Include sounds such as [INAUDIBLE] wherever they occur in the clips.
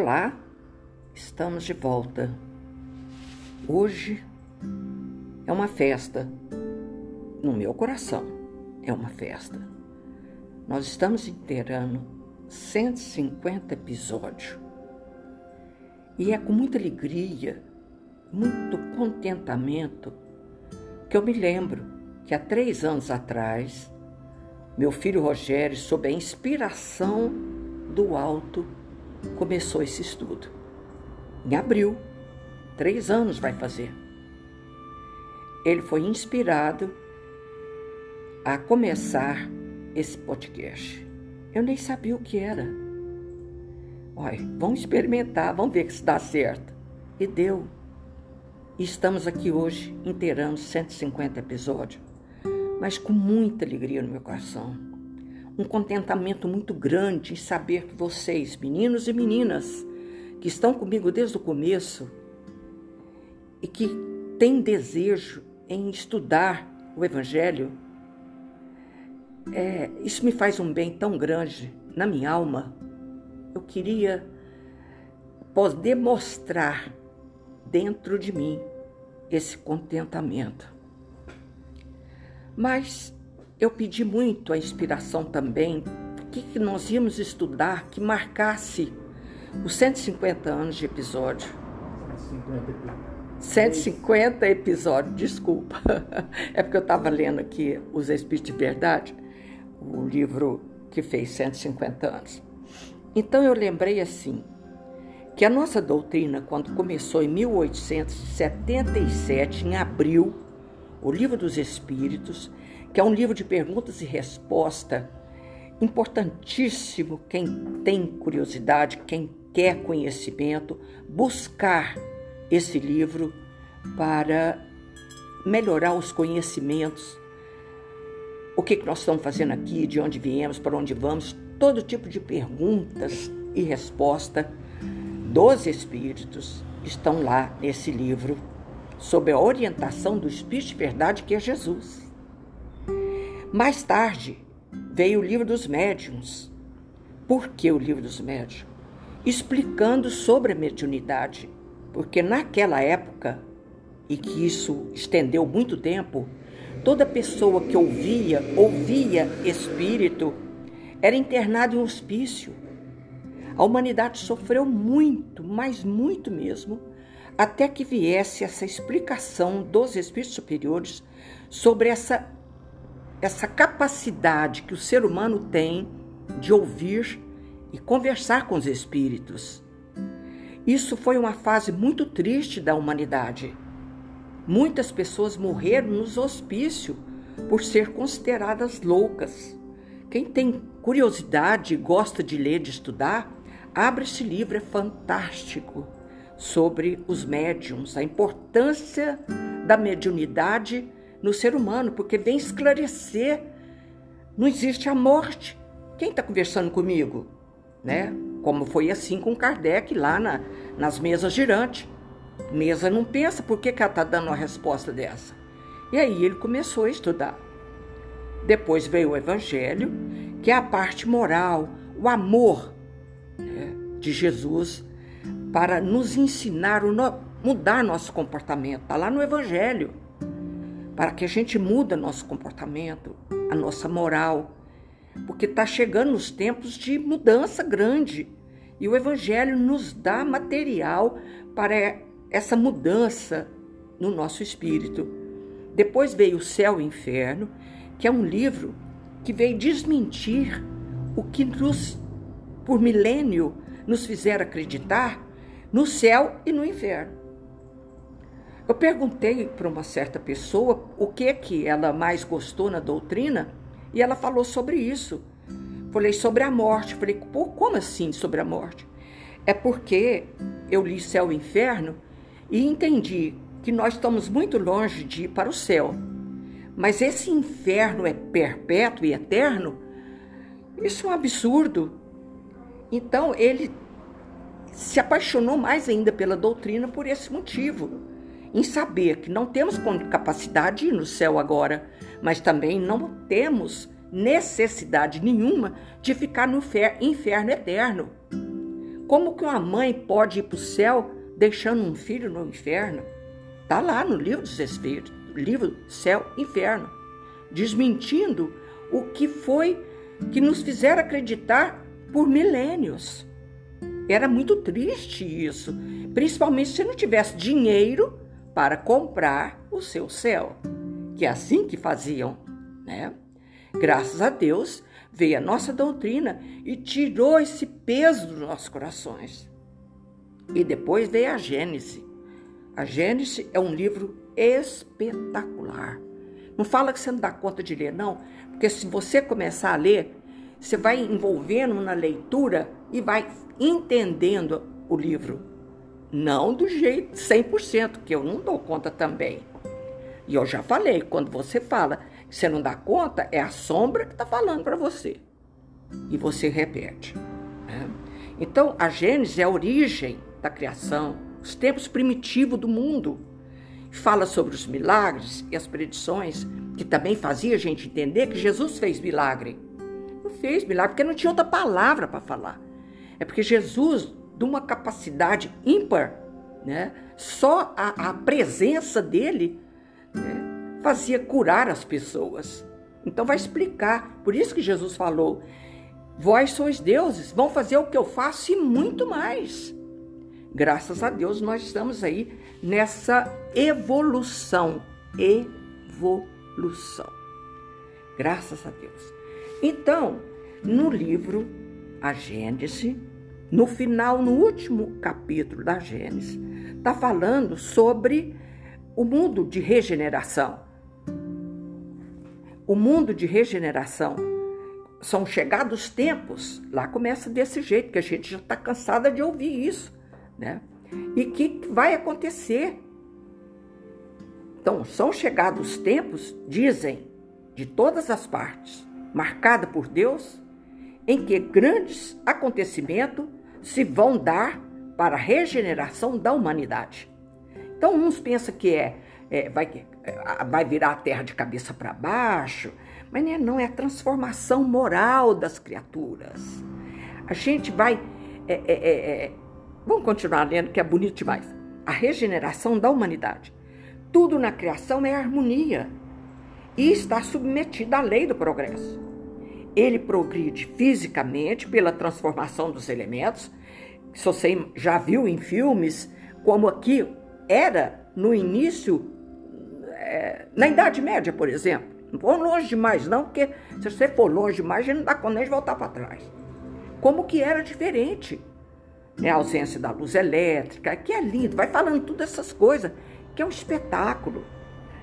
Olá, estamos de volta. Hoje é uma festa. No meu coração é uma festa. Nós estamos inteirando 150 episódios. E é com muita alegria, muito contentamento, que eu me lembro que há três anos atrás, meu filho Rogério, sob a inspiração do alto, começou esse estudo. Em abril, três anos vai fazer. Ele foi inspirado a começar esse podcast. Eu nem sabia o que era. Olha, vamos experimentar, vamos ver se dá certo. E deu. Estamos aqui hoje inteirando 150 episódios, mas com muita alegria no meu coração um contentamento muito grande em saber que vocês, meninos e meninas, que estão comigo desde o começo e que têm desejo em estudar o Evangelho, é, isso me faz um bem tão grande na minha alma. Eu queria poder mostrar dentro de mim esse contentamento. Mas eu pedi muito a inspiração também, o que, que nós íamos estudar que marcasse os 150 anos de episódio. 150 episódios, desculpa. [LAUGHS] É porque eu estava lendo aqui Os Espíritos de Verdade, o livro que fez 150 anos. Então eu lembrei assim, que a nossa doutrina, quando começou em 1877, em abril, o Livro dos Espíritos, que é um livro de perguntas e respostas importantíssimo. Quem tem curiosidade, quem quer conhecimento, buscar esse livro para melhorar os conhecimentos. O que, nós estamos fazendo aqui, de onde viemos, para onde vamos, todo tipo de perguntas e resposta dos Espíritos estão lá nesse livro, sob a orientação do Espírito de Verdade, que é Jesus. Mais tarde veio o livro dos médiuns. Por que o livro dos médiuns? Explicando sobre a mediunidade, porque naquela época, e que isso estendeu muito tempo, toda pessoa que ouvia, ouvia espírito, era internada em um hospício. A humanidade sofreu muito, mas muito mesmo, até que viesse essa explicação dos espíritos superiores sobre essa essa capacidade que o ser humano tem de ouvir e conversar com os espíritos. Isso foi uma fase muito triste da humanidade. Muitas pessoas morreram nos hospícios por ser consideradas loucas. Quem tem curiosidade e gosta de ler, de estudar, abre esse livro, é fantástico, sobre os médiums, a importância da mediunidade no ser humano, porque vem esclarecer. Não existe a morte. Quem está conversando comigo? Né? Como foi assim com Kardec lá na, nas mesas girantes. Mesa não pensa, por que, que ela está dando uma resposta dessa? E aí ele começou a estudar. Depois veio o Evangelho, que é a parte moral, o amor né, de Jesus para nos ensinar, mudar nosso comportamento. Está lá no Evangelho para que a gente muda nosso comportamento, a nossa moral, porque está chegando os tempos de mudança grande e o Evangelho nos dá material para essa mudança no nosso espírito. Depois veio o Céu e o Inferno, que é um livro que veio desmentir o que nos, por milênio, nos fizeram acreditar no céu e no inferno. Eu perguntei para uma certa pessoa o que que ela mais gostou na doutrina e ela falou sobre isso. Falei sobre a morte. Falei, Pô, como assim sobre a morte? É porque eu li Céu e Inferno e entendi que nós estamos muito longe de ir para o céu. Mas esse inferno é perpétuo e eterno? Isso é um absurdo. Então ele se apaixonou mais ainda pela doutrina por esse motivo em saber que não temos capacidade de ir no céu agora, mas também não temos necessidade nenhuma de ficar no inferno eterno. Como que uma mãe pode ir para o céu deixando um filho no inferno? Está lá no livro dos Espíritos, livro Céu Inferno, desmentindo o que foi que nos fizeram acreditar por milênios. Era muito triste isso, principalmente se não tivesse dinheiro para comprar o seu céu, que é assim que faziam, né? Graças a Deus, veio a nossa doutrina e tirou esse peso dos nossos corações. E depois veio a Gênesis. A Gênesis é um livro espetacular. Não fala que você não dá conta de ler, não, porque se você começar a ler, você vai envolvendo na leitura e vai entendendo o livro. Não do jeito 100%, que eu não dou conta também. E eu já falei, quando você fala que você não dá conta, é a sombra que está falando para você. E você repete. Né? Então, a Gênesis é a origem da criação, os tempos primitivos do mundo. Fala sobre os milagres e as predições, que também fazia a gente entender que Jesus fez milagre. Não fez milagre, porque não tinha outra palavra para falar. É porque Jesus, de uma capacidade ímpar, né? só a, a presença dele né? fazia curar as pessoas. Então vai explicar. Por isso que Jesus falou: Vós sois deuses, vão fazer o que eu faço e muito mais. Graças a Deus nós estamos aí nessa evolução. Evolução. Graças a Deus. Então, no livro A Gênese, no final, no último capítulo da Gênesis, está falando sobre o mundo de regeneração. O mundo de regeneração. São chegados tempos, lá começa desse jeito, que a gente já está cansada de ouvir isso, né? E que vai acontecer. Então, são chegados tempos, dizem, de todas as partes, marcada por Deus, em que grandes acontecimentos se vão dar para a regeneração da humanidade. Então, uns pensam que é, é vai, é, vai virar a terra de cabeça para baixo, mas não é, não, é a transformação moral das criaturas. A gente vai. É, é, é, é vamos continuar lendo, que é bonito demais. A regeneração da humanidade. Tudo na criação é harmonia e está submetido à lei do progresso. Ele progride fisicamente pela transformação dos elementos. Se você já viu em filmes, como aqui era no início, é, na Idade Média, por exemplo. Não vou longe demais, não, porque se você for longe demais, não dá conta de voltar para trás. Como que era diferente. Né? A ausência da luz elétrica, que é lindo, vai falando todas essas coisas, que é um espetáculo.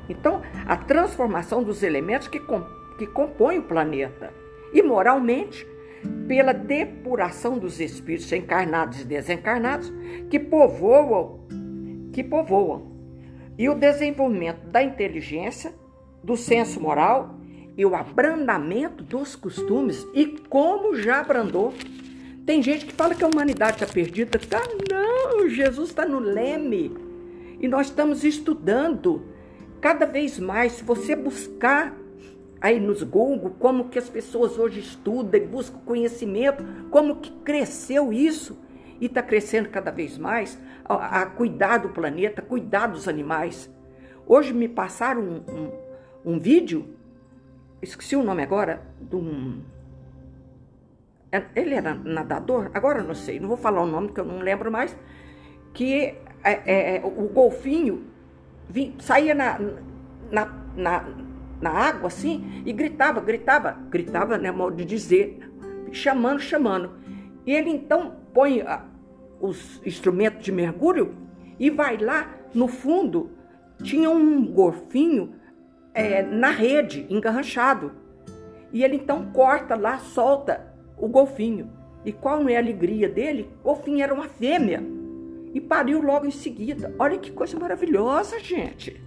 Então, a transformação dos elementos que, que compõem o planeta e moralmente pela depuração dos espíritos encarnados e desencarnados que povoam, que povoam, e o desenvolvimento da inteligência, do senso moral e o abrandamento dos costumes e como já abrandou. Tem gente que fala que a humanidade está perdida. Tá, não, Jesus está no leme. E nós estamos estudando cada vez mais. Se você buscar aí nos Google, como que as pessoas hoje estudam e buscam conhecimento, como que cresceu isso e está crescendo cada vez mais a, a, cuidar do planeta, cuidar dos animais. Hoje me passaram um, um, um vídeo, esqueci o nome agora, de um. É, ele era nadador, agora não sei, não vou falar o nome que eu não lembro mais, que é, é, o golfinho saía na, na, na na água assim e gritava, gritava, gritava, né, modo de dizer, chamando, chamando. E ele então põe a, ah, os instrumentos de mergulho e vai lá no fundo. Tinha um golfinho é, na rede, engarranchado. E ele então corta lá, solta o golfinho. E qual não é a alegria dele? O golfinho era uma fêmea. E pariu logo em seguida. Olha que coisa maravilhosa, gente.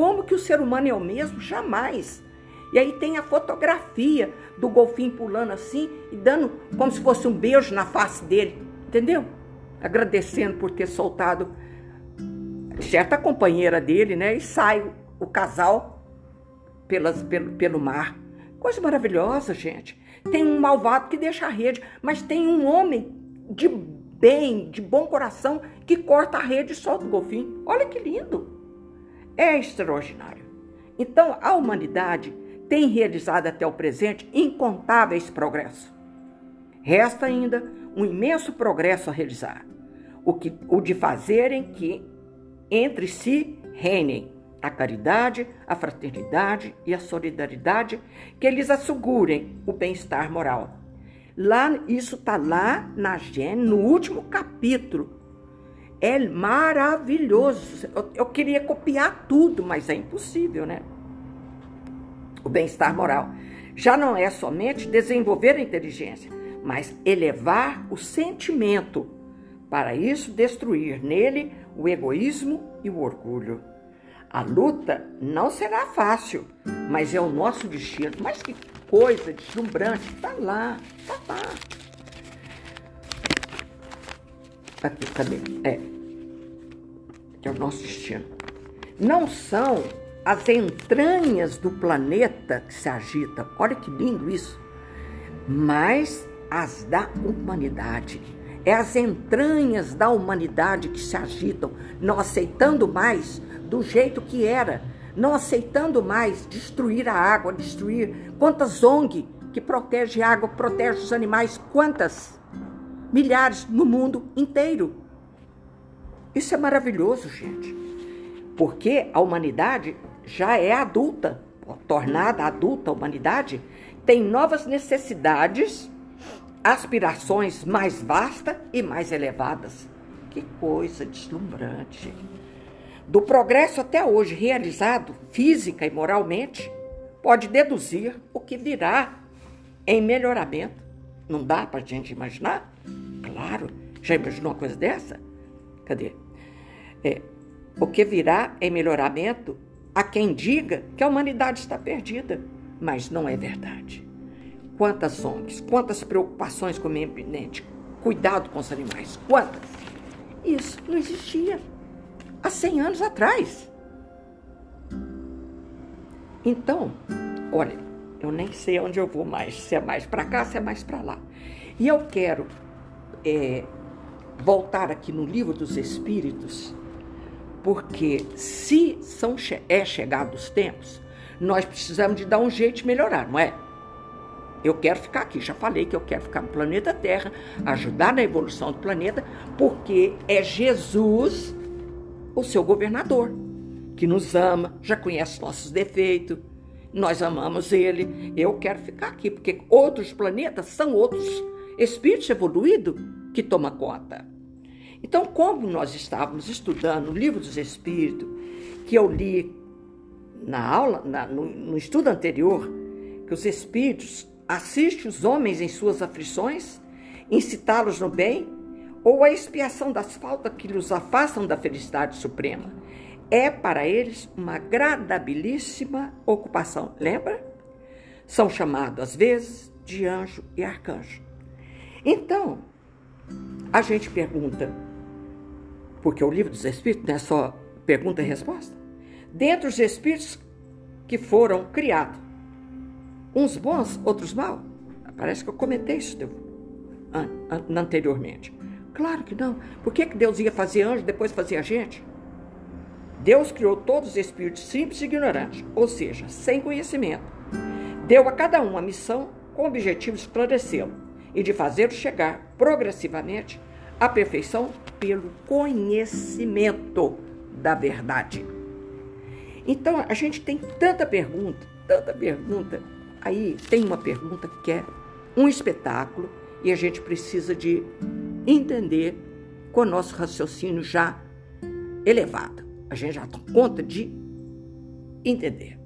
Como que o ser humano é o mesmo? Jamais. E aí tem a fotografia do golfinho pulando assim e dando como se fosse um beijo na face dele, entendeu? Agradecendo por ter soltado certa companheira dele, né? E sai o casal pelas, pelo, pelo mar. Coisa maravilhosa, gente. Tem um malvado que deixa a rede, mas tem um homem de bem, de bom coração, que corta a rede e solta o golfinho. Olha que lindo! É extraordinário. Então, a humanidade tem realizado até o presente incontáveis progressos. Resta ainda um imenso progresso a realizar, o, que, o de fazerem que entre si reinem a caridade, a fraternidade e a solidariedade que eles assegurem o bem-estar moral. Lá, isso está lá na Gênesis, no último capítulo. É maravilhoso. Eu, eu queria copiar tudo, mas é impossível, né? O bem-estar moral já não é somente desenvolver a inteligência, mas elevar o sentimento. Para isso, destruir nele o egoísmo e o orgulho. A luta não será fácil, mas é o nosso destino. Mas que coisa deslumbrante. Está lá, está lá. Aqui, cadê? É. Que é o nosso destino. Não são as entranhas do planeta que se agitam. Olha que lindo isso. Mas as da humanidade. É as entranhas da humanidade que se agitam, não aceitando mais do jeito que era, não aceitando mais destruir a água, destruir quantas ONG que protege a água, protege os animais, quantas? Milhares no mundo inteiro. Isso é maravilhoso, gente. Porque a humanidade já é adulta, tornada adulta, a humanidade tem novas necessidades, aspirações mais vastas e mais elevadas. Que coisa deslumbrante do progresso até hoje realizado, física e moralmente, pode deduzir o que virá em melhoramento. Não dá para a gente imaginar? Claro, já imaginou uma coisa dessa? Cadê? É, o que virá em melhoramento a quem diga que a humanidade está perdida, mas não é verdade. Quantas ONGs, quantas preocupações com o meio ambiente, cuidado com os animais, quantas? Isso não existia há 100 anos atrás. Então, olha, eu nem sei onde eu vou mais, se é mais para cá, se é mais para lá. E eu quero é, voltar aqui no livro dos Espíritos, porque se são, é chegado os tempos, nós precisamos de dar um jeito de melhorar, não é? Eu quero ficar aqui, já falei que eu quero ficar no planeta Terra, ajudar na evolução do planeta, porque é Jesus o seu governador, que nos ama, já conhece nossos defeitos, nós amamos ele. Eu quero ficar aqui, porque outros planetas são outros espíritos evoluídos que tomam conta. Então, como nós estávamos estudando o livro dos Espíritos, que eu li na aula, na, no, no estudo anterior, que os Espíritos assistem os homens em suas aflições, incitá-los no bem ou a expiação das faltas que lhes afastam da felicidade suprema. É para eles uma agradabilíssima ocupação. Lembra? São chamados, às vezes, de anjo e arcanjo. Então, a gente pergunta, porque o livro dos Espíritos não é só pergunta e resposta. Dentre os Espíritos que foram criados, uns bons, outros maus. Parece que eu comentei isso anteriormente. Claro que não. Por que, que Deus ia fazer anjo depois fazer a gente? Deus criou todos os espíritos simples e ignorantes, ou seja, sem conhecimento. Deu a cada um a missão com o objetivo de esclarecê-lo e de fazê-lo chegar progressivamente à perfeição pelo conhecimento da verdade. Então, a gente tem tanta pergunta, tanta pergunta. Aí tem uma pergunta que é um espetáculo e a gente precisa de entender com o nosso raciocínio já elevado. A gente já dá conta de entender.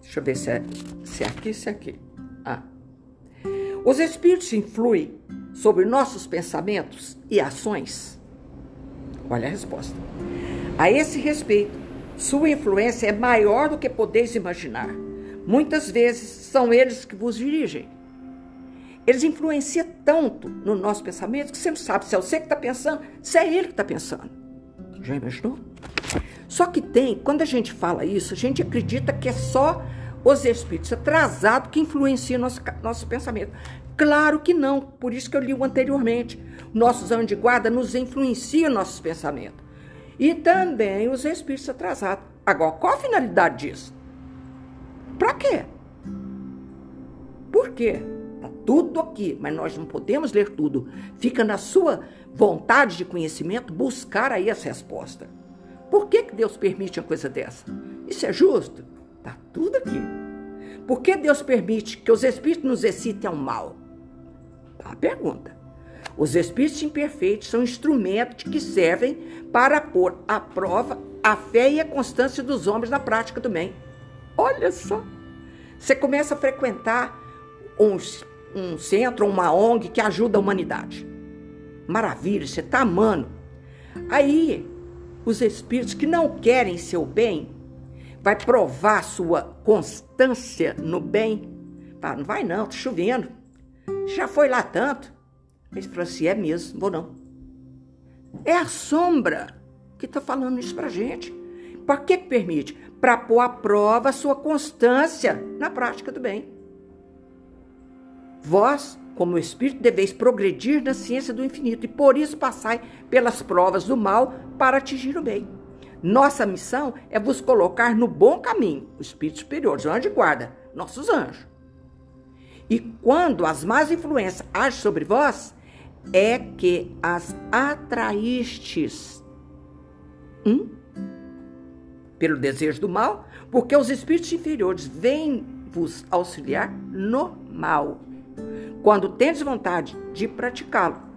Deixa eu ver se é, se é aqui, se é aqui. Os espíritos influem sobre nossos pensamentos e ações? Olha a resposta. A esse respeito, sua influência é maior do que podeis imaginar. Muitas vezes são eles que vos dirigem eles influenciam tanto no nosso pensamento que você não sabe se é você que está pensando, se é ele que está pensando. Já imaginou? Só que tem, quando a gente fala isso, a gente acredita que é só os espíritos atrasados que influenciam nosso, nosso pensamento. Claro que não, por isso que eu li anteriormente. Nossos anjos de guarda nos influenciam nossos pensamentos. E também os espíritos atrasados. Agora, qual a finalidade disso? Para quê? Por quê? Está tudo aqui, mas nós não podemos ler tudo. Fica na sua vontade de conhecimento buscar aí as respostas. Por que, que Deus permite uma coisa dessa? Isso é justo? Está tudo aqui. Por que Deus permite que os espíritos nos excitem ao mal? Tá a pergunta. Os espíritos imperfeitos são instrumentos que servem para pôr à prova a fé e a constância dos homens na prática do bem. Olha só. Você começa a frequentar um, um centro, uma ONG que ajuda a humanidade. Maravilha, você está amando. Aí, os espíritos que não querem seu bem, vai provar sua constância no bem. Fala, não vai não, tá chovendo. Já foi lá tanto. Ele falou assim: é mesmo, vou não. É a sombra que está falando isso para gente. Para que, que permite? Para pôr à prova a sua constância na prática do bem. Vós, como espírito, deveis progredir na ciência do infinito e por isso passai pelas provas do mal para atingir o bem. Nossa missão é vos colocar no bom caminho, os espíritos superiores, o anjo de guarda, nossos anjos. E quando as más influências agem sobre vós, é que as atraístes. Hum? Pelo desejo do mal, porque os espíritos inferiores vêm vos auxiliar no mal. Quando tendes vontade de praticá-lo.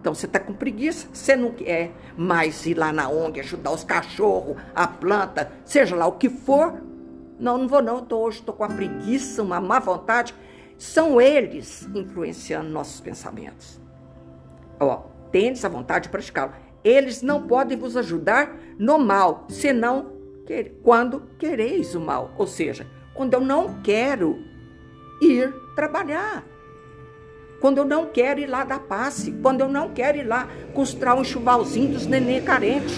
Então você está com preguiça, você não quer mais ir lá na ONG, ajudar os cachorros, a planta, seja lá o que for. Não, não vou não, tô, hoje estou com a preguiça, uma má vontade. São eles influenciando nossos pensamentos. Ó, tendes a vontade de praticá-lo. Eles não podem vos ajudar no mal, senão quando quereis o mal. Ou seja, quando eu não quero ir trabalhar. Quando eu não quero ir lá dar passe. Quando eu não quero ir lá costrar um chuvalzinho dos nenê carente.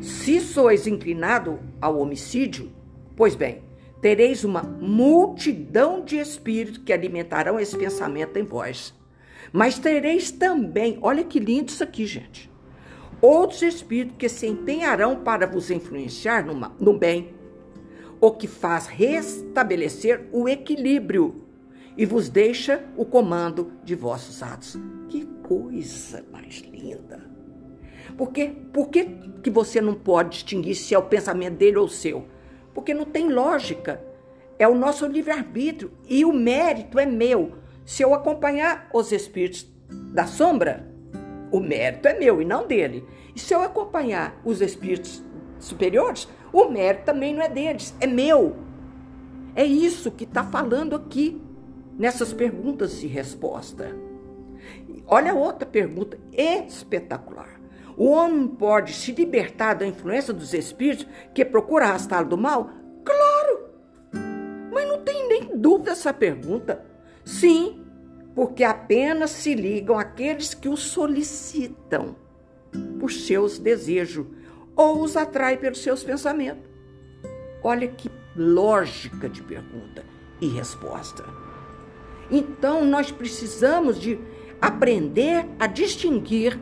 Se sois inclinado ao homicídio, pois bem, tereis uma multidão de espíritos que alimentarão esse pensamento em vós. Mas tereis também, olha que lindo isso aqui, gente, outros espíritos que se empenharão para vos influenciar no bem, o que faz restabelecer o equilíbrio e vos deixa o comando de vossos atos. Que coisa mais linda! Porque, por que, que você não pode distinguir se é o pensamento dele ou o seu? porque não tem lógica. É o nosso livre-arbítrio e o mérito é meu. Se eu acompanhar os espíritos da sombra, o mérito é meu e não dele. E se eu acompanhar os espíritos superiores, o mérito também não é deles, é meu. É isso que está falando aqui, nessas perguntas e resposta. Olha outra pergunta espetacular. O homem pode se libertar da influência dos espíritos que procura arrastá-lo do mal? Claro! Mas não tem nem dúvida essa pergunta. Sim, porque apenas se ligam aqueles que o solicitam por seus desejos ou os atrai pelos seus pensamentos. Olha que lógica de pergunta e resposta. Então nós precisamos de aprender a distinguir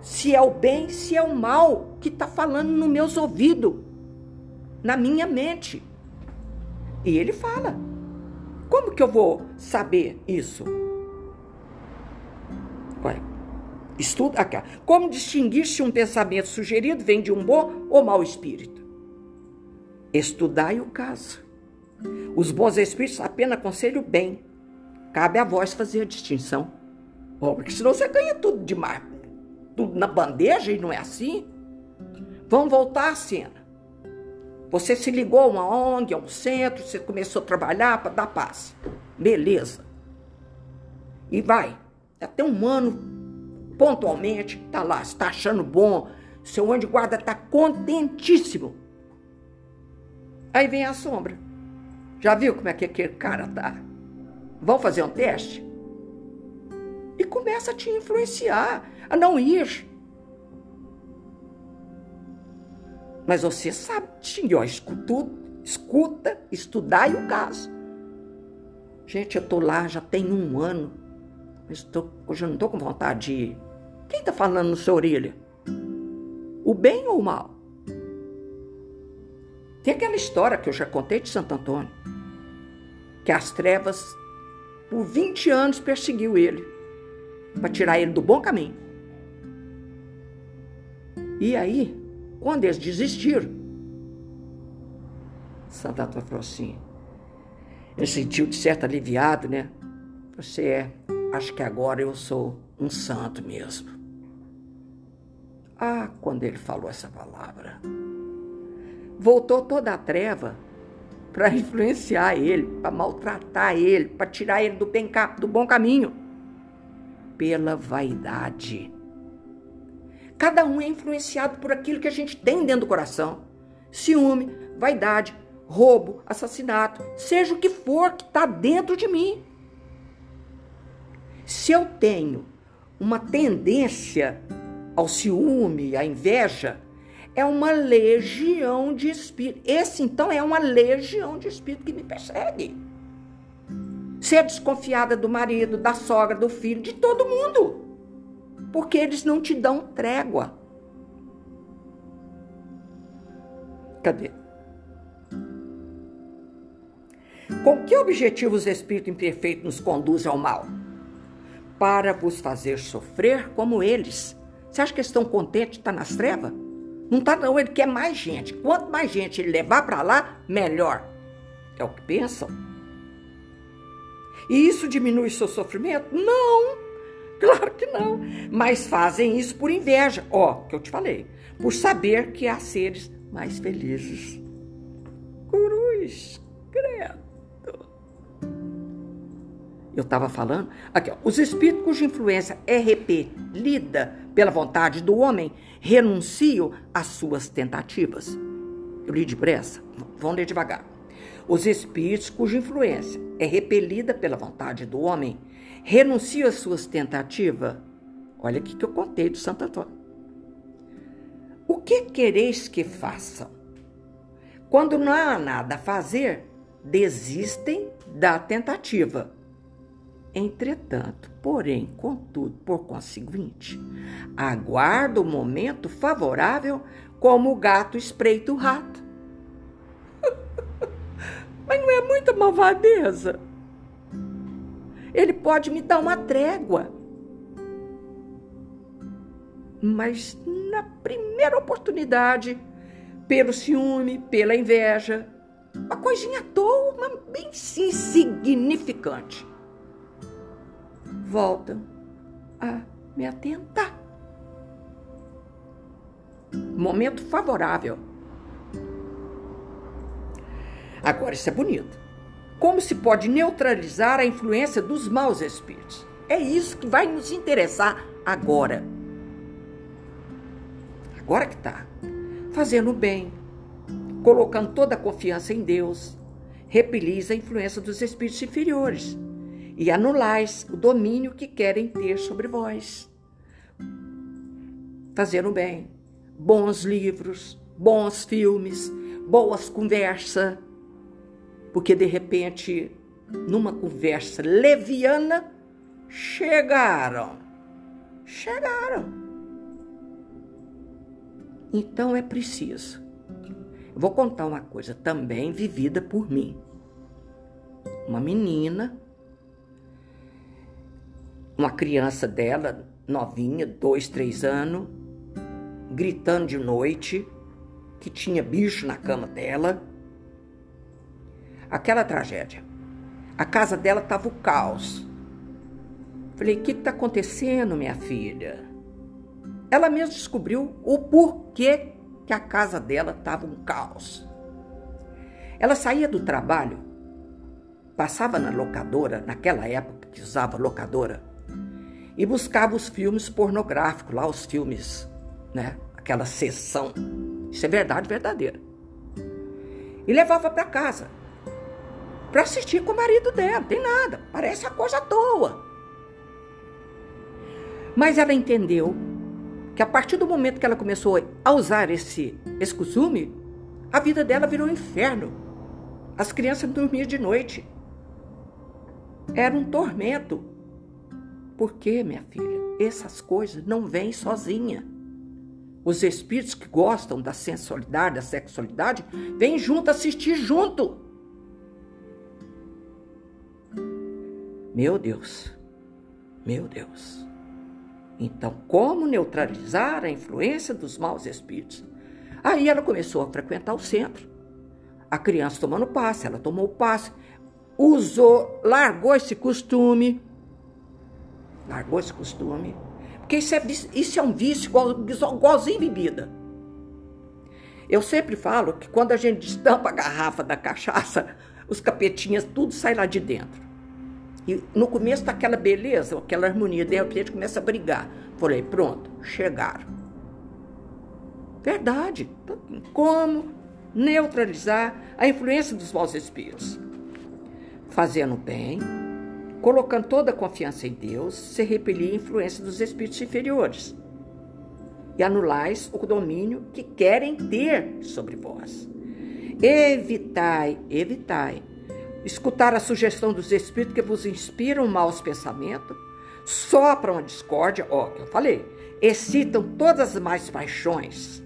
se é o bem, se é o mal que está falando nos meus ouvidos, na minha mente. E ele fala. Como que eu vou saber isso? Ué, estuda aqui. Como distinguir se um pensamento sugerido vem de um bom ou mau espírito? Estudai o caso. Os bons espíritos apenas aconselham bem. Cabe a vós fazer a distinção. Oh, porque senão você ganha tudo de mar tudo na bandeja e não é assim? Vamos voltar à cena. Você se ligou a uma ONG, a um centro, você começou a trabalhar para dar paz. Beleza. E vai. Até um ano, pontualmente, tá lá, está achando bom. Seu anjo guarda está contentíssimo. Aí vem a sombra. Já viu como é que aquele cara tá? Vamos fazer um teste? E começa a te influenciar a não ir. Mas você sabe, ó, escuta, escuta, estudar e o caso. Gente, eu tô lá já tem um ano, mas tô, hoje eu não tô com vontade de ir. Quem tá falando no seu orelha? O bem ou o mal? Tem aquela história que eu já contei de Santo Antônio, que as trevas por 20 anos perseguiu ele para tirar ele do bom caminho. E aí, quando eles desistiram, Antônio falou assim: ele sentiu de certo aliviado, né? Você é, acho que agora eu sou um santo mesmo. Ah, quando ele falou essa palavra, voltou toda a treva para influenciar ele, para maltratar ele, para tirar ele do, bem, do bom caminho, pela vaidade. Cada um é influenciado por aquilo que a gente tem dentro do coração: ciúme, vaidade, roubo, assassinato, seja o que for que está dentro de mim. Se eu tenho uma tendência ao ciúme, à inveja, é uma legião de espírito. Esse então é uma legião de espírito que me persegue. Ser desconfiada do marido, da sogra, do filho, de todo mundo. Porque eles não te dão trégua. Cadê? Com que objetivo os espíritos imperfeitos nos conduzem ao mal? Para vos fazer sofrer como eles. Você acha que eles estão contentes de estar nas trevas? Não está não, ele quer mais gente. Quanto mais gente ele levar para lá, melhor. É o que pensam. E isso diminui seu sofrimento? Não, claro que não. Mas fazem isso por inveja. Ó, que eu te falei. Por saber que há seres mais felizes. Cruz, credo. Eu estava falando. Aqui, ó, os espíritos cuja influência é repelida pela vontade do homem renunciam às suas tentativas. Eu li depressa, vamos ler devagar. Os espíritos cuja influência é repelida pela vontade do homem renunciam às suas tentativas. Olha aqui que eu contei do Santo Antônio. O que quereis que façam? Quando não há nada a fazer, desistem da tentativa Entretanto, porém, contudo, por conseguinte, aguarda o momento favorável como o gato espreita o rato. [LAUGHS] Mas não é muita malvadeza? Ele pode me dar uma trégua. Mas na primeira oportunidade, pelo ciúme, pela inveja, uma coisinha à toa, mas bem insignificante voltam a me atentar. Momento favorável. Agora, isso é bonito. Como se pode neutralizar a influência dos maus espíritos? É isso que vai nos interessar agora. Agora que está. Fazendo o bem, colocando toda a confiança em Deus, repelis a influência dos espíritos inferiores e anulais o domínio que querem ter sobre vós. Fazer o bem, bons livros, bons filmes, boas conversas, porque de repente, numa conversa leviana, chegaram. Chegaram. Então é preciso. vou contar uma coisa também vivida por mim. Uma menina uma criança dela, novinha, dois, três anos, gritando de noite, que tinha bicho na cama dela. Aquela tragédia. A casa dela estava o caos. Falei, o que está acontecendo, minha filha? Ela mesma descobriu o porquê que a casa dela estava um caos. Ela saía do trabalho, passava na locadora, naquela época que usava locadora, e buscava os filmes pornográficos, lá os filmes, né? Aquela sessão. Isso é verdade verdadeira. E levava para casa para assistir com o marido dela, tem nada, parece a coisa à toa. Mas ela entendeu que a partir do momento que ela começou a usar esse, esse costume, a vida dela virou um inferno. As crianças dormiam de noite. era um tormento. Por quê, minha filha? Essas coisas não vêm sozinha. Os espíritos que gostam da sensualidade, da sexualidade, vêm junto assistir junto. Meu Deus, meu Deus. Então, como neutralizar a influência dos maus espíritos? Aí ela começou a frequentar o centro. A criança tomando passe, ela tomou passe, usou, largou esse costume. Largou esse costume. Porque isso é, isso é um vício igual, igualzinho bebida. Eu sempre falo que quando a gente destampa a garrafa da cachaça, os capetinhas tudo sai lá de dentro. E no começo tá aquela beleza, aquela harmonia, de repente começa a brigar. Falei, pronto, chegaram. Verdade. Como neutralizar a influência dos maus espíritos? Fazendo bem, colocando toda a confiança em Deus, se repelir a influência dos espíritos inferiores e anulais o domínio que querem ter sobre vós. Evitai, evitai, escutar a sugestão dos espíritos que vos inspiram maus pensamentos, sopram a discórdia, ó, que eu falei, excitam todas as mais paixões,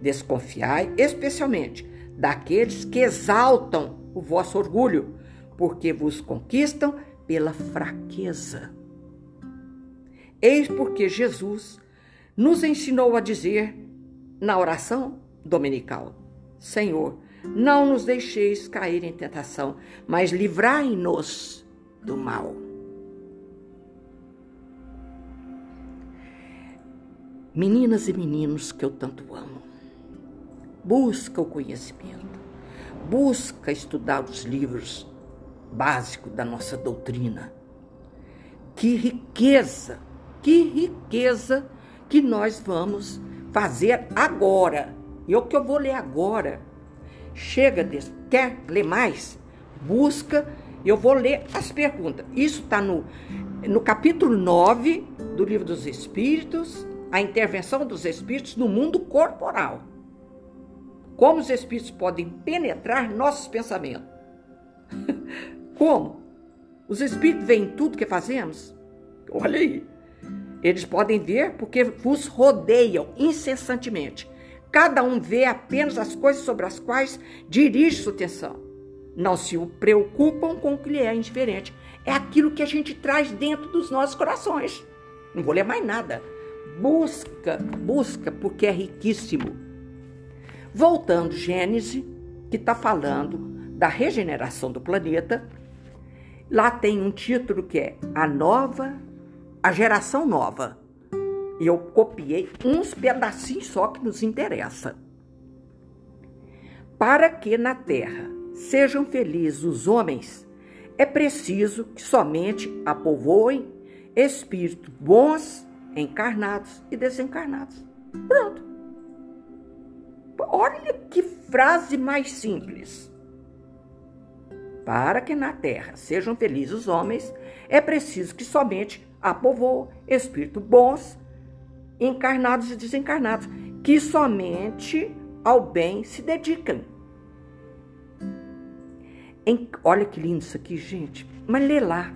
Desconfiai especialmente daqueles que exaltam o vosso orgulho, porque vos conquistam pela fraqueza. Eis porque Jesus nos ensinou a dizer na oração dominical: Senhor, não nos deixeis cair em tentação, mas livrai-nos do mal. Meninas e meninos que eu tanto amo, busca o conhecimento, busca estudar os livros básicos da nossa doutrina. Que riqueza, que riqueza que nós vamos fazer agora. E o que eu vou ler agora. Chega desse. Quer ler mais? Busca. Eu vou ler as perguntas. Isso está no, no capítulo 9 do Livro dos Espíritos, a intervenção dos espíritos no mundo corporal. Como os espíritos podem penetrar nossos pensamentos? [LAUGHS] Como? Os espíritos veem tudo que fazemos? Olha aí. Eles podem ver porque vos rodeiam incessantemente. Cada um vê apenas as coisas sobre as quais dirige sua atenção. Não se preocupam com o que lhe é indiferente. É aquilo que a gente traz dentro dos nossos corações. Não vou ler mais nada. Busca, busca, porque é riquíssimo. Voltando, Gênese, que está falando da regeneração do planeta, lá tem um título que é A Nova, a Geração Nova. E eu copiei uns pedacinhos só que nos interessa. Para que na Terra sejam felizes os homens, é preciso que somente a povoem espíritos bons, encarnados e desencarnados. Pronto. Olha que frase mais simples. Para que na terra sejam felizes os homens, é preciso que somente a espíritos bons, encarnados e desencarnados, que somente ao bem se dedicam. Em, olha que lindo isso aqui, gente. Mas lê lá.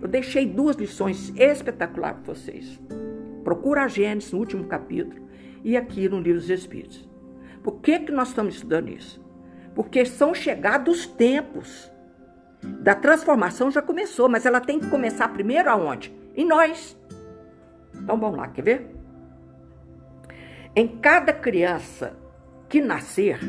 Eu deixei duas lições espetaculares para vocês. Procura a Gênesis no último capítulo e aqui no Livro dos Espíritos. Por que, que nós estamos estudando isso? Porque são chegados os tempos. Da transformação já começou, mas ela tem que começar primeiro aonde? Em nós. Então vamos lá, quer ver? Em cada criança que nascer,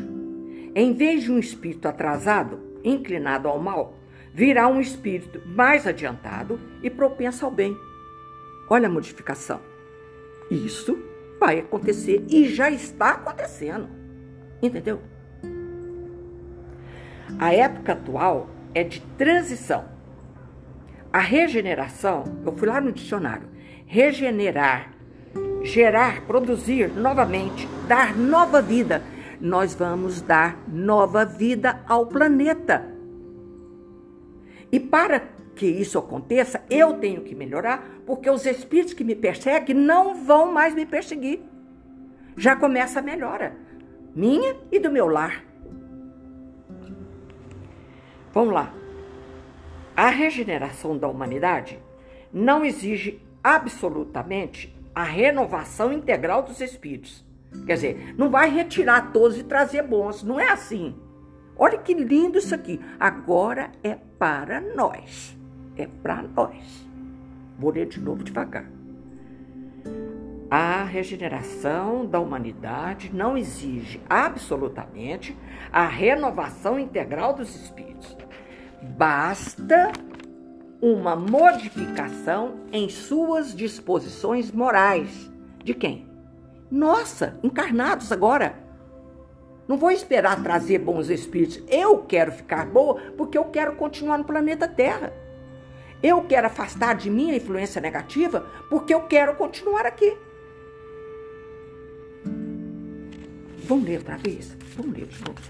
em vez de um espírito atrasado, inclinado ao mal, virá um espírito mais adiantado e propenso ao bem. Olha a modificação. Isso vai acontecer e já está acontecendo. Entendeu? A época atual é de transição. A regeneração, eu fui lá no dicionário, regenerar, gerar, produzir novamente, dar nova vida. Nós vamos dar nova vida ao planeta. E para que isso aconteça, eu tenho que melhorar, porque os espíritos que me perseguem não vão mais me perseguir. Já começa a melhora minha e do meu lar. Vamos lá. A regeneração da humanidade não exige absolutamente a renovação integral dos espíritos. Quer dizer, não vai retirar todos e trazer bons, não é assim. Olha que lindo isso aqui. Agora é para nós. É para nós. Vou ler de novo devagar. A regeneração da humanidade não exige absolutamente a renovação integral dos espíritos. Basta uma modificação em suas disposições morais. De quem? Nossa, encarnados agora. Não vou esperar trazer bons espíritos. Eu quero ficar boa porque eu quero continuar no planeta Terra. Eu quero afastar de mim a influência negativa porque eu quero continuar aqui. Vamos ler outra vez? Vamos ler de novo.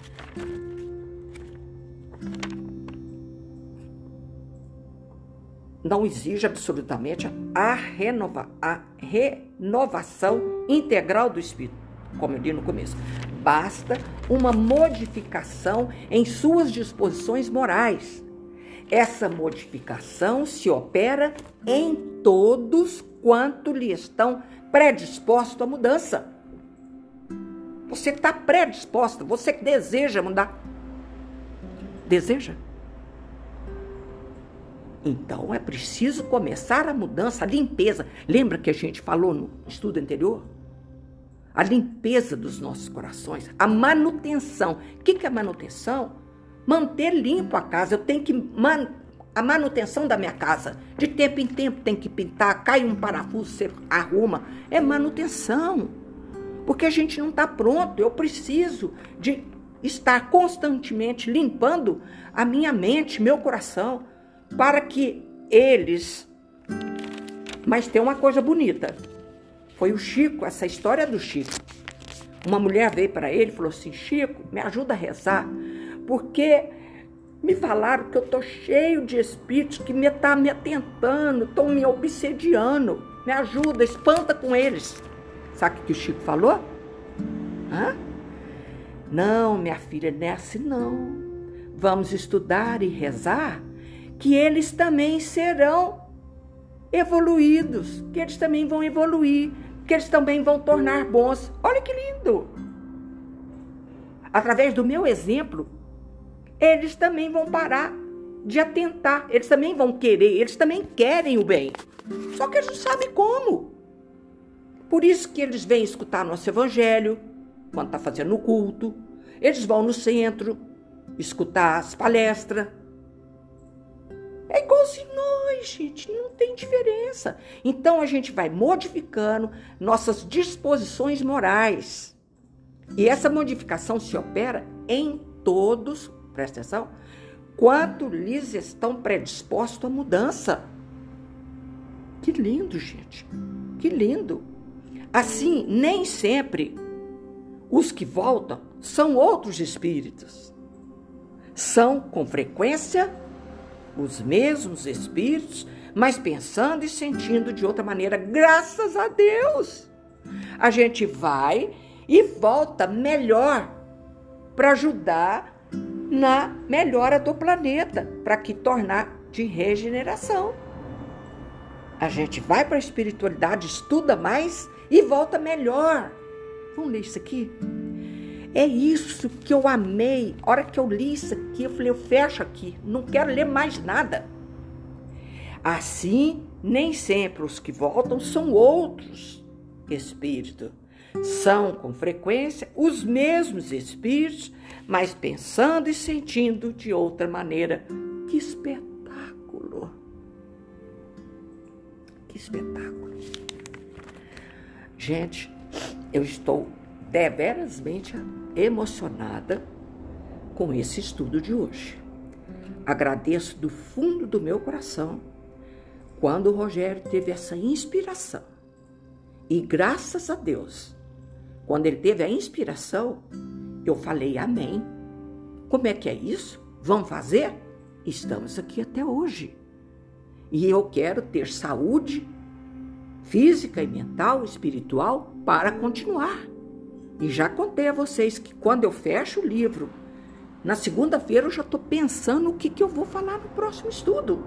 não exige absolutamente a, renova, a renovação integral do espírito, como eu disse no começo. Basta uma modificação em suas disposições morais. Essa modificação se opera em todos quanto lhe estão predispostos à mudança. Você está predisposto, você que deseja mudar. Deseja? Então é preciso começar a mudança, a limpeza. Lembra que a gente falou no estudo anterior? A limpeza dos nossos corações, a manutenção. O que é manutenção? Manter limpo a casa. Eu tenho que man... a manutenção da minha casa. De tempo em tempo tem que pintar, cai um parafuso, você arruma. É manutenção. Porque a gente não está pronto. Eu preciso de estar constantemente limpando a minha mente, meu coração para que eles. Mas tem uma coisa bonita. Foi o Chico, essa história do Chico. Uma mulher veio para ele e falou assim: Chico, me ajuda a rezar, porque me falaram que eu tô cheio de espíritos que me tá me atentando, estão me obsediando. Me ajuda, espanta com eles. Sabe o que o Chico falou? Hã? Não, minha filha, não é assim não. Vamos estudar e rezar que eles também serão evoluídos, que eles também vão evoluir, que eles também vão tornar bons. Olha que lindo! Através do meu exemplo, eles também vão parar de atentar, eles também vão querer, eles também querem o bem. Só que eles não sabem como. Por isso que eles vêm escutar nosso evangelho quando está fazendo o culto. Eles vão no centro escutar as palestras. É igualzinho nós, gente, não tem diferença. Então a gente vai modificando nossas disposições morais. E essa modificação se opera em todos, presta atenção, quanto lhes estão predispostos à mudança. Que lindo, gente. Que lindo. Assim, nem sempre os que voltam são outros espíritos. São, com frequência, os mesmos espíritos, mas pensando e sentindo de outra maneira. Graças a Deus! A gente vai e volta melhor para ajudar na melhora do planeta, para que tornar de regeneração. A gente vai para a espiritualidade, estuda mais e volta melhor. Vamos ler isso aqui? É isso que eu amei. A hora que eu li isso aqui, eu falei, eu fecho aqui, não quero ler mais nada. Assim, nem sempre os que voltam são outros espíritos. São, com frequência, os mesmos espíritos, mas pensando e sentindo de outra maneira. Que espetáculo! Que espetáculo! Gente, eu estou deverasmente emocionada com esse estudo de hoje. Agradeço do fundo do meu coração quando o Rogério teve essa inspiração. E graças a Deus, quando ele teve a inspiração, eu falei amém. Como é que é isso? Vamos fazer? Estamos aqui até hoje. E eu quero ter saúde física e mental, espiritual para continuar. E já contei a vocês que quando eu fecho o livro Na segunda-feira eu já estou pensando o que, que eu vou falar no próximo estudo.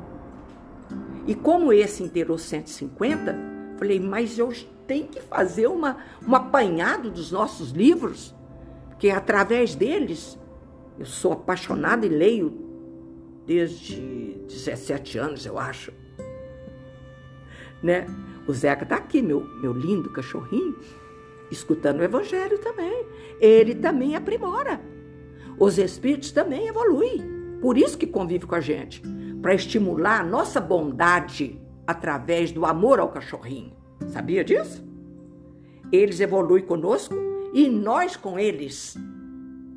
E como esse inteirou 150, falei, mas eu tenho que fazer uma, um apanhado dos nossos livros, porque através deles eu sou apaixonada e leio desde 17 anos, eu acho. Né? O Zeca tá aqui, meu, meu lindo cachorrinho, escutando o evangelho também. Ele também aprimora. Os espíritos também evoluem. Por isso que convive com a gente, para estimular a nossa bondade através do amor ao cachorrinho. Sabia disso? Eles evoluem conosco e nós com eles,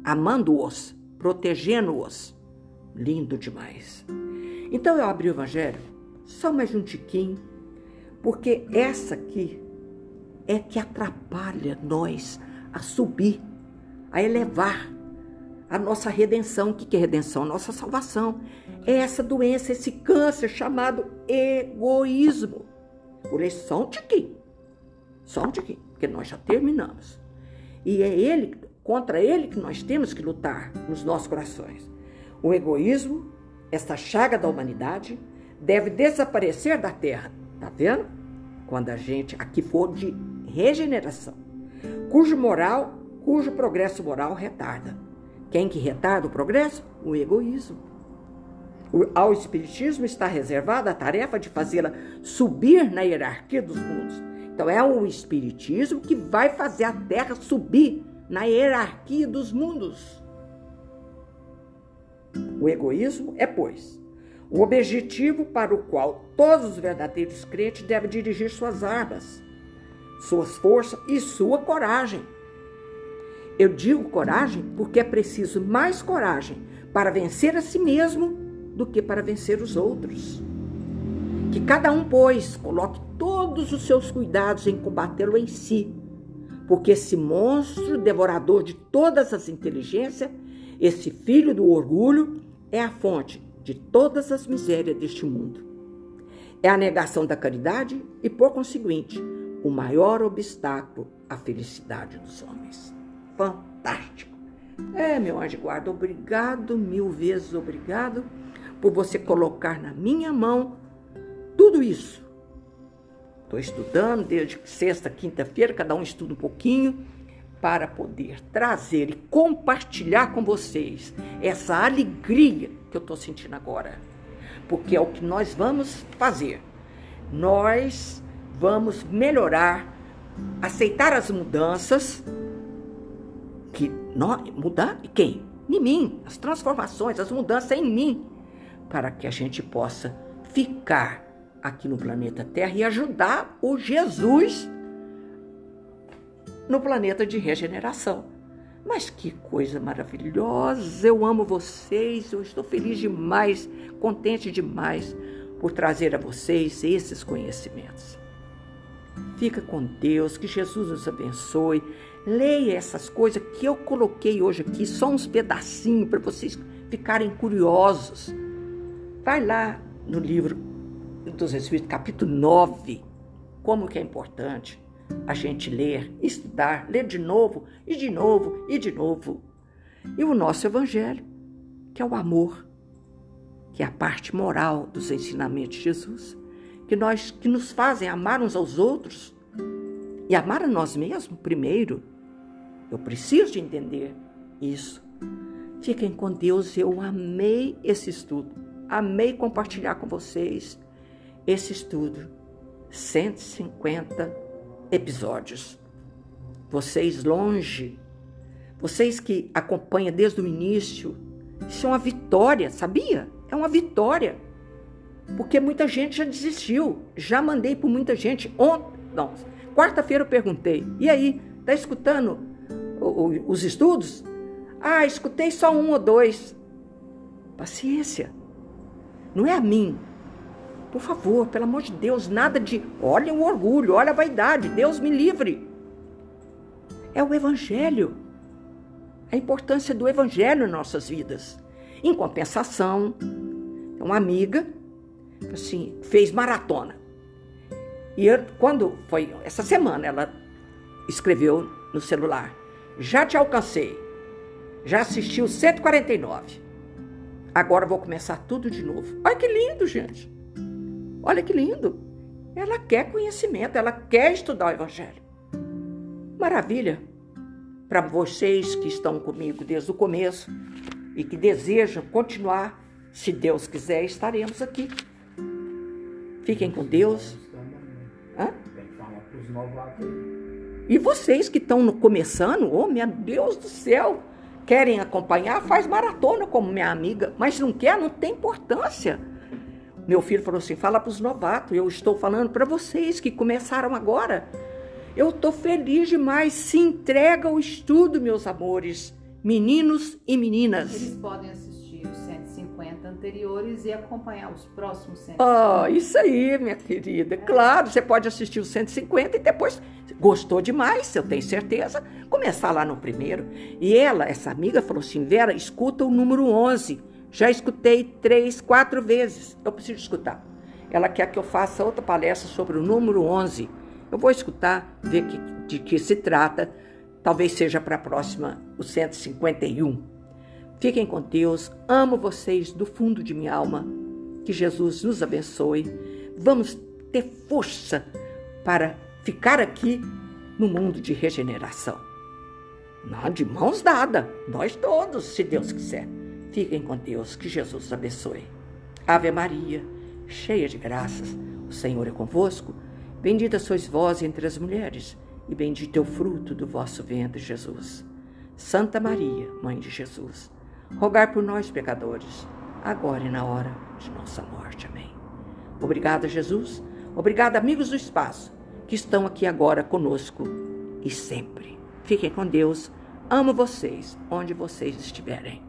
amando-os, protegendo-os. Lindo demais. Então eu abri o evangelho só mais um tiquinho, porque essa aqui é que atrapalha nós a subir, a elevar a nossa redenção. O que é redenção? Nossa salvação. É essa doença, esse câncer chamado egoísmo. Por isso, só um tiquinho. Só um tiquinho, porque nós já terminamos. E é ele, contra ele que nós temos que lutar nos nossos corações. O egoísmo, essa chaga da humanidade, deve desaparecer da terra. Tá vendo? Quando a gente aqui for de regeneração, cujo moral, cujo progresso moral retarda. Quem que retarda o progresso? O egoísmo. O, ao Espiritismo está reservada a tarefa de fazê-la subir na hierarquia dos mundos. Então é o Espiritismo que vai fazer a Terra subir na hierarquia dos mundos. O egoísmo é, pois, o objetivo para o qual todos os verdadeiros crentes devem dirigir suas armas, suas forças e sua coragem eu digo coragem porque é preciso mais coragem para vencer a si mesmo do que para vencer os outros. Que cada um, pois, coloque todos os seus cuidados em combatê-lo em si, porque esse monstro devorador de todas as inteligências, esse filho do orgulho, é a fonte de todas as misérias deste mundo. É a negação da caridade e, por conseguinte, o maior obstáculo à felicidade dos homens fantástico. É, meu anjo guarda, obrigado, mil vezes obrigado por você colocar na minha mão tudo isso. Estou estudando desde sexta, quinta-feira, cada um estuda um pouquinho, para poder trazer e compartilhar com vocês essa alegria que eu estou sentindo agora. Porque é o que nós vamos fazer. Nós vamos melhorar, aceitar as mudanças que nós, mudar quem? Em mim, as transformações, as mudanças em mim, para que a gente possa ficar aqui no planeta Terra e ajudar o Jesus no planeta de regeneração. Mas que coisa maravilhosa! Eu amo vocês, eu estou feliz demais, contente demais por trazer a vocês esses conhecimentos. Fica com Deus, que Jesus nos abençoe. Leia essas coisas que eu coloquei hoje aqui, só uns pedacinhos para vocês ficarem curiosos. Vai lá no livro dos Espíritos, capítulo 9, como que é importante a gente ler, estudar, ler de novo e de novo e de novo. E o nosso evangelho, que é o amor, que é a parte moral dos ensinamentos de Jesus, que nós que nos fazem amar uns aos outros e amar a nós mesmos primeiro eu preciso de entender isso. Fiquem com Deus. Eu amei esse estudo. Amei compartilhar com vocês esse estudo. 150 episódios. Vocês longe, vocês que acompanham desde o início, isso é uma vitória, sabia? É uma vitória. Porque muita gente já desistiu. Já mandei para muita gente. Ontem, não, quarta-feira eu perguntei. E aí, tá escutando os estudos? Ah, escutei só um ou dois. Paciência. Não é a mim. Por favor, pelo amor de Deus, nada de olha o orgulho, olha a vaidade, Deus me livre. É o Evangelho. A importância do Evangelho em nossas vidas. Em compensação, uma amiga assim, fez maratona. E eu, quando foi essa semana, ela escreveu no celular: já te alcancei. Já assisti o 149. Agora vou começar tudo de novo. Olha que lindo, gente. Olha que lindo. Ela quer conhecimento, ela quer estudar o Evangelho. Maravilha. Para vocês que estão comigo desde o começo e que desejam continuar, se Deus quiser, estaremos aqui. Fiquem com Deus. Hã? E vocês que estão começando, oh meu Deus do céu, querem acompanhar, faz maratona como minha amiga, mas não quer, não tem importância. Meu filho falou assim: fala para os novatos, eu estou falando para vocês que começaram agora. Eu estou feliz demais. Se entrega ao estudo, meus amores, meninos e meninas. Eles podem assistir os 150 anteriores e acompanhar os próximos 150. Ah, isso aí, minha querida. Claro, você pode assistir os 150 e depois, gostou demais, eu tenho certeza, começar lá no primeiro. E ela, essa amiga, falou assim: Vera, escuta o número 11 já escutei três, quatro vezes. Eu preciso escutar. Ela quer que eu faça outra palestra sobre o número 11. Eu vou escutar, ver que, de que se trata. Talvez seja para a próxima, o 151. Fiquem com Deus. Amo vocês do fundo de minha alma. Que Jesus nos abençoe. Vamos ter força para ficar aqui no mundo de regeneração. Não, de mãos dadas, nós todos, se Deus quiser. Fiquem com Deus, que Jesus abençoe. Ave Maria, cheia de graças, o Senhor é convosco. Bendita sois vós entre as mulheres, e bendito é o fruto do vosso ventre, Jesus. Santa Maria, Mãe de Jesus, rogai por nós, pecadores, agora e na hora de nossa morte. Amém. Obrigada, Jesus. Obrigada, amigos do espaço, que estão aqui agora conosco e sempre. Fiquem com Deus. Amo vocês, onde vocês estiverem.